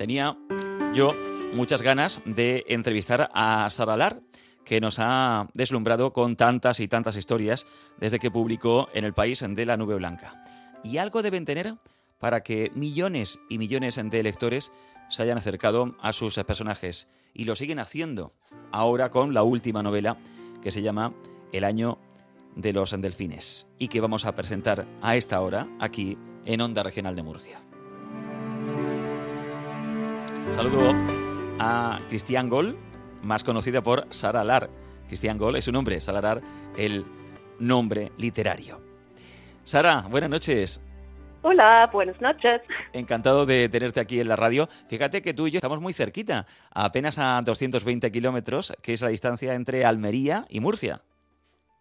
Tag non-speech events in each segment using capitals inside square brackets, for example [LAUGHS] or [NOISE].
tenía yo muchas ganas de entrevistar a Sara Lar, que nos ha deslumbrado con tantas y tantas historias desde que publicó en el país de la Nube Blanca. Y algo deben tener para que millones y millones de lectores se hayan acercado a sus personajes y lo siguen haciendo ahora con la última novela que se llama El año de los delfines y que vamos a presentar a esta hora aquí en Onda Regional de Murcia. Saludo a Cristian Gol, más conocida por Sara Lar. Cristian Gol es su nombre, Sara Lar, el nombre literario. Sara, buenas noches. Hola, buenas noches. Encantado de tenerte aquí en la radio. Fíjate que tú y yo estamos muy cerquita, apenas a 220 kilómetros, que es la distancia entre Almería y Murcia.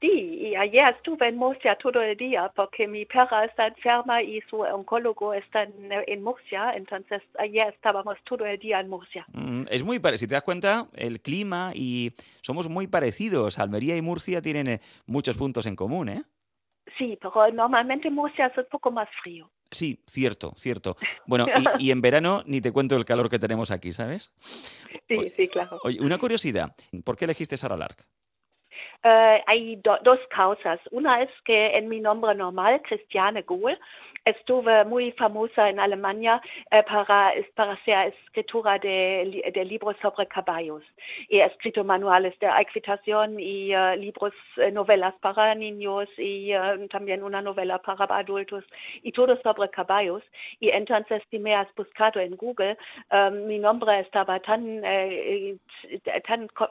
Sí, y ayer estuve en Murcia todo el día porque mi perra está enferma y su oncólogo está en, Murcia, entonces ayer estábamos todo el día en Murcia. Mm, es muy parecido, si te das cuenta, el clima y somos muy parecidos. Almería y Murcia tienen eh, muchos puntos en común, ¿eh? Sí, pero normalmente Murcia es un poco más frío. Sí, cierto, cierto. Bueno, y, en verano ni te cuento el calor que tenemos aquí, ¿sabes? Sí, sí, claro. Oye, una curiosidad, ¿por qué elegiste Sara Lark? Eh, hay dos causas. Una es que en mi nombre normal, Christiane Gohl, estuve muy famosa en Alemania eh, para, para hacer escritura de, de, libros sobre caballos. He escrito manuales de equitación y uh, libros, eh, novelas para niños y uh, también una novela para adultos y todo sobre caballos. Y entonces, si me has buscado en Google, mi nombre estaba tan, eh,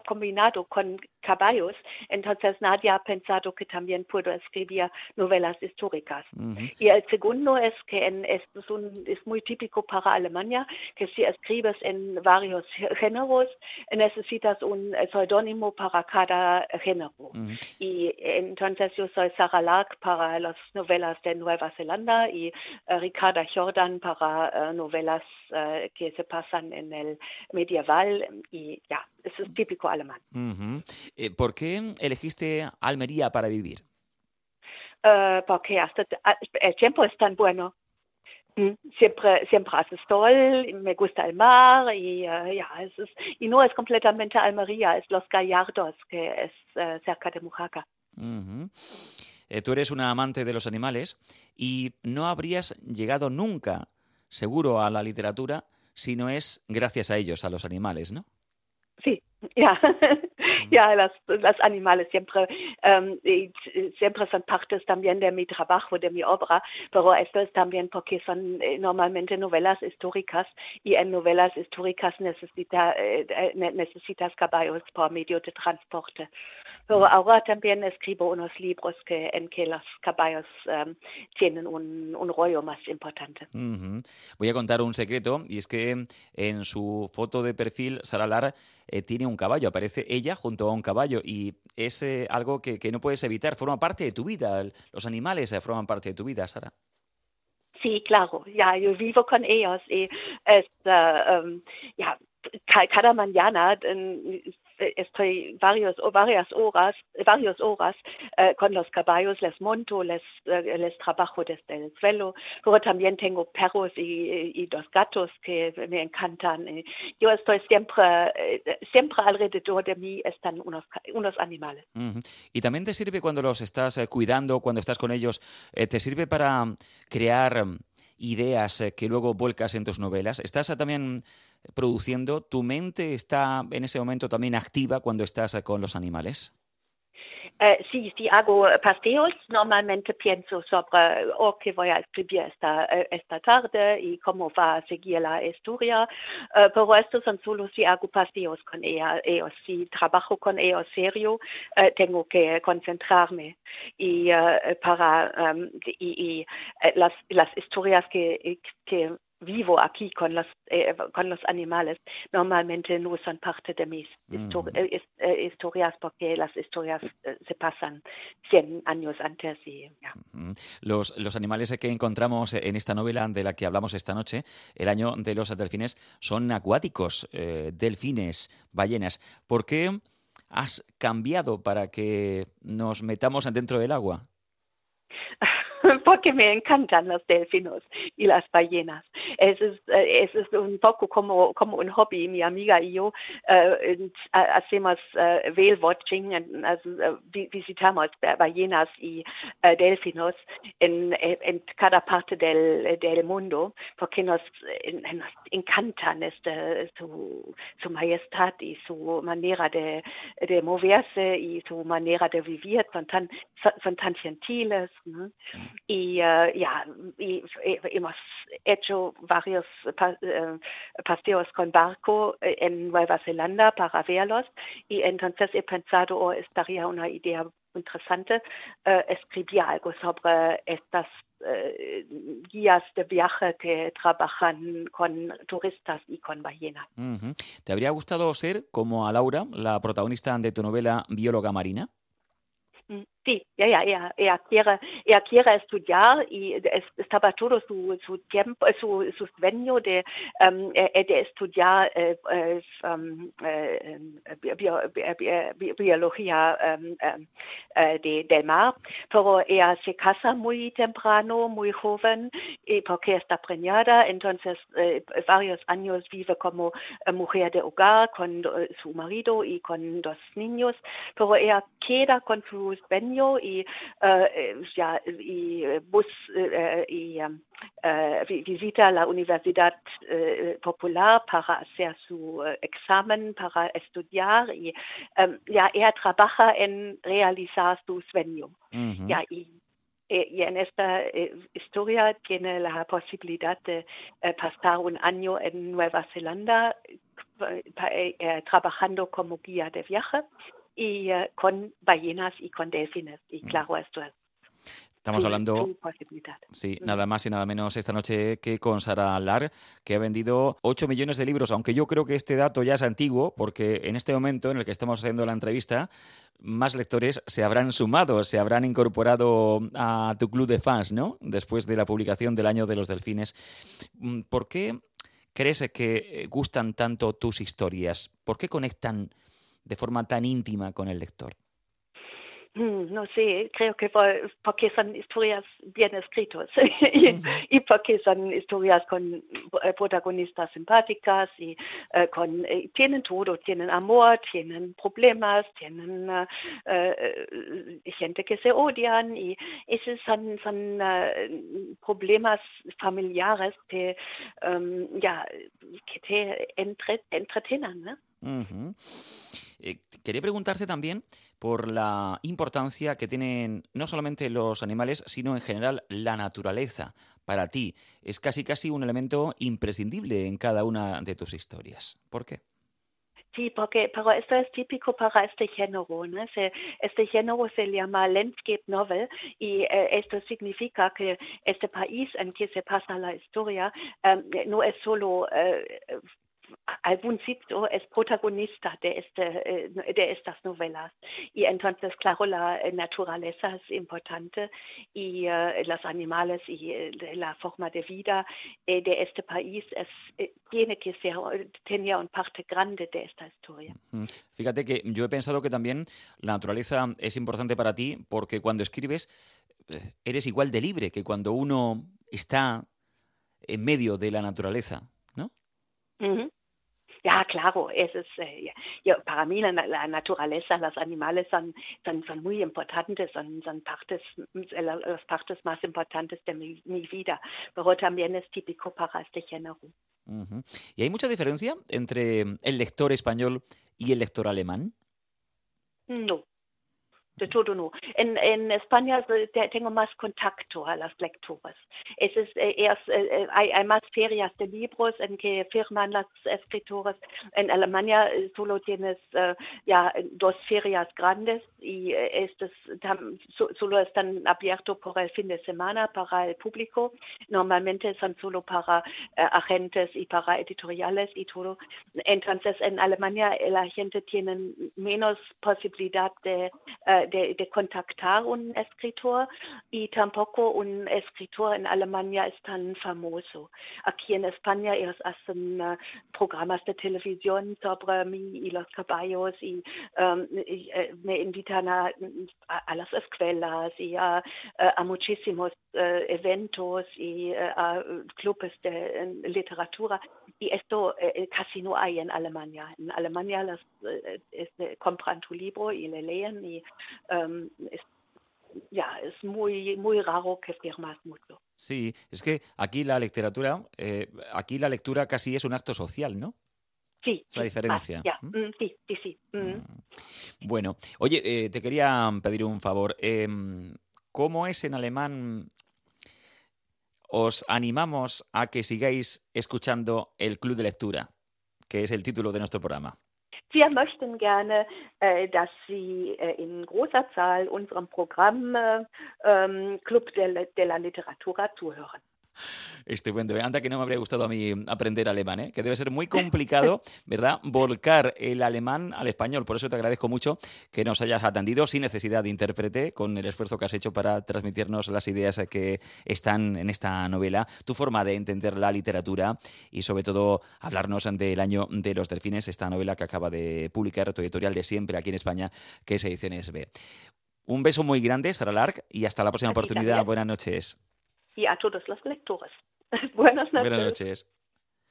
combinado con caballos, entonces nadie ha pensado que también puedo escribir novelas históricas. Uh -huh. Y el segundo es que en, es, un, es, muy típico para Alemania que si escribes en varios géneros necesitas un seudónimo para cada género. Uh -huh. Y entonces yo soy Sarah Lark para las novelas de Nueva Zelanda y uh, Ricarda Jordan para uh, novelas eh, que se pasan en el medieval y ya, eso es típico alemán. -huh. ¿Por qué elegiste Almería para vivir? Uh, porque hasta el tiempo es tan bueno. Mm, siempre, siempre hace sol, me gusta el mar y uh, ya, es, es, y no es completamente Almería, es Los Gallardos, que es uh, cerca de Mujaca. -huh. eh, tú eres una amante de los animales y no habrías llegado nunca, seguro, a la literatura si no es gracias a ellos, a los animales, ¿no? Sí, ja, ja las, las animales siempre, um, siempre son partes también de mi trabajo, de mi obra, pero esto es también porque son eh, normalmente novelas históricas y en novelas históricas necesita, eh, necesitas caballos por medio de transporte. Pero ahora también escribo unos libros que, en que los caballos um, tienen un, un, rollo más importante. Uh -huh. Voy a contar un secreto y es que en su foto de perfil, Sara Lar eh, tiene un caballo, aparece ella junto a un caballo y es eh, algo que, que, no puedes evitar, forma parte de tu vida, los animales eh, forman parte de tu vida, Sara. Sí, claro, ya, yo vivo con ellos y um, cada mañana estoy varios, varias horas, varios horas eh, con los caballos, les monto, les, eh, les trabajo desde el suelo, pero también tengo perros y, y dos gatos que me encantan. Yo estoy siempre, siempre alrededor de mí están unos, unos animales. Uh -huh. Y también te sirve cuando los estás cuidando, cuando estás con ellos, te sirve para crear ideas que luego vuelcas en tus novelas. ¿Estás también produciendo? ¿Tu mente está en ese momento también activa cuando estás con los animales? Uh, sí, si hago paseos, normalmente pienso sobre oh, qué voy a escribir esta, esta tarde y cómo va a seguir la historia, pero esto son solo si hago paseos con ella, ellos. Si trabajo con ellos serio, tengo que concentrarme y para um, y, y las, las historias que, que vivo aquí con los, eh, con los animales, normalmente no son parte de mis uh -huh. eh, historias porque las historias eh, se pasan 100 años antes. Y, uh -huh. los, los animales que encontramos en esta novela de la que hablamos esta noche, El año de los delfines, son acuáticos, eh, delfines, ballenas. ¿Por qué has cambiado para que nos metamos dentro del agua? [LAUGHS] porque me encantan los delfinos y las ballenas. Es, eh, es, un poco como, como un hobby. Mi amiga y yo uh, hacemos uh, whale watching, visitamos ballenas y delfinos en, cada parte del, mundo porque nos, encantan este, su, majestad y su manera de, de moverse y su manera de vivir. Son tan, son tan gentiles. ¿no? Y uh, ya, y, y hemos hecho varios pa uh, paseos con barco en Nueva Zelanda para verlos y entonces he pensado, oh, estaría una idea interesante escribir algo sobre estas guías de viaje que trabajan con turistas y con ballenas. Uh -huh. ¿Te habría gustado ser como a Laura, la protagonista de tu novela Bióloga Marina? Sí, ya, ya, ella, ella, quiere, ella quiere estudiar y es, estaba todo su, tiempo, su, su sueño de, um, de estudiar eh, eh, bio, bio, biología de, del mar, pero ella se casa muy temprano, muy joven, y porque está preñada, entonces eh, varios años vive como mujer de hogar con su marido y con dos niños, pero ella queda con su sueño y uh, ya y bus uh, y uh, visita la Universidad Popular para hacer su examen, para estudiar y um, ya ella trabaja en realizar su sueño. -huh. ya, y, y en esta historia tiene la posibilidad de pasar un año en Nueva Zelanda trabajando como guía de viaje y uh, con ballenas y con delfines. Y mm. claro, esto es Estamos hablando, sí, nada más y nada menos esta noche que con Sara Lar, que ha vendido 8 millones de libros, aunque yo creo que este dato ya es antiguo, porque en este momento en el que estamos haciendo la entrevista, más lectores se habrán sumado, se habrán incorporado a tu club de fans, ¿no? Después de la publicación del Año de los Delfines. Mm, ¿Por qué crees que gustan tanto tus historias? ¿Por qué conectan de forma tan íntima con el lector? Mm, no sé, creo que porque son historias bien escritas [LAUGHS] y, y, porque son historias con eh, protagonistas simpáticas y uh, con, eh, tienen todo, tienen amor, tienen problemas, tienen gente que se odian y esos son, son problemas familiares que, um, ja, que te entre, entretienen. ¿no? Uh -huh. Eh, quería preguntarte también por la importancia que tienen no solamente los animales, sino en general la naturaleza para ti. Es casi casi un elemento imprescindible en cada una de tus historias. ¿Por qué? Sí, porque pero esto es típico para este género. este género se llama landscape novel y eh, esto significa que este país en que se pasa la historia eh, no es solo eh, algún sitio es protagonista de, este, eh, de estas novelas. Y entonces, claro, la naturaleza es importante y uh, los animales y uh, la forma de vida uh, de este país es, tiene que ser, tenía una parte grande de esta historia. Fíjate que yo he pensado que también la naturaleza es importante para ti porque cuando escribes eres igual de libre que cuando uno está en medio de la naturaleza, ¿no? Uh -huh. Ja, claro, es es, eh, ja, para mí la, la, naturaleza, los animales son, son, son muy importantes, son, son partes, las partes más importantes de mi, mi, vida, pero también es típico para este género. Uh -huh. ¿Y hay mucha diferencia entre el lector español y el lector alemán? No, de todo no. En, España tengo más contacto a las lecturas. Es es, es, hay, hay, más ferias de libros en que firman las escritores. En Alemania solo tienes ya dos ferias grandes y estos solo están abiertos por el fin de semana para el público. Normalmente son solo para agentes y para editoriales y todo. Entonces en Alemania la gente tiene menos posibilidad de de, de, contactar un escritor y tampoco un escritor en Alemania es tan famoso. Aquí en España ellos hacen uh, programas de televisión sobre mí y los caballos y, um, y uh, me invitan a, a, las escuelas y a, a muchísimos uh, eventos y a clubes de literatura y esto casi no hay en Alemania. En Alemania las, compran tu libro y le leen y um, es, ya, es muy, muy raro que firmas mucho. Sí, es que aquí la literatura, eh, aquí la lectura casi es un acto social, ¿no? Sí. Es la diferencia. Ah, ¿Mm? Mm, sí, sí, sí. Mm. Bueno, oye, eh, te quería pedir un favor. Em, ¿Cómo es en alemán? Os animamos a que sigáis escuchando el Club de Lectura, que es el título de nuestro programa. Wir möchten gerne, äh, dass Sie äh, in großer Zahl unserem Programm äh, ähm, Club de, de la Literatura zuhören. Estupendo. Anda que no me habría gustado a mí aprender alemán, ¿eh? que debe ser muy complicado, ¿verdad? Volcar el alemán al español. Por eso te agradezco mucho que nos hayas atendido sin necesidad de intérprete, con el esfuerzo que has hecho para transmitirnos las ideas que están en esta novela, tu forma de entender la literatura y sobre todo hablarnos del año de los delfines, esta novela que acaba de publicar tu editorial de siempre aquí en España, que es Ediciones B. Un beso muy grande, Sara Lark, y hasta la próxima oportunidad. Buenas noches y a todos los lectores. [LAUGHS] Buenas noches. Buenas noches.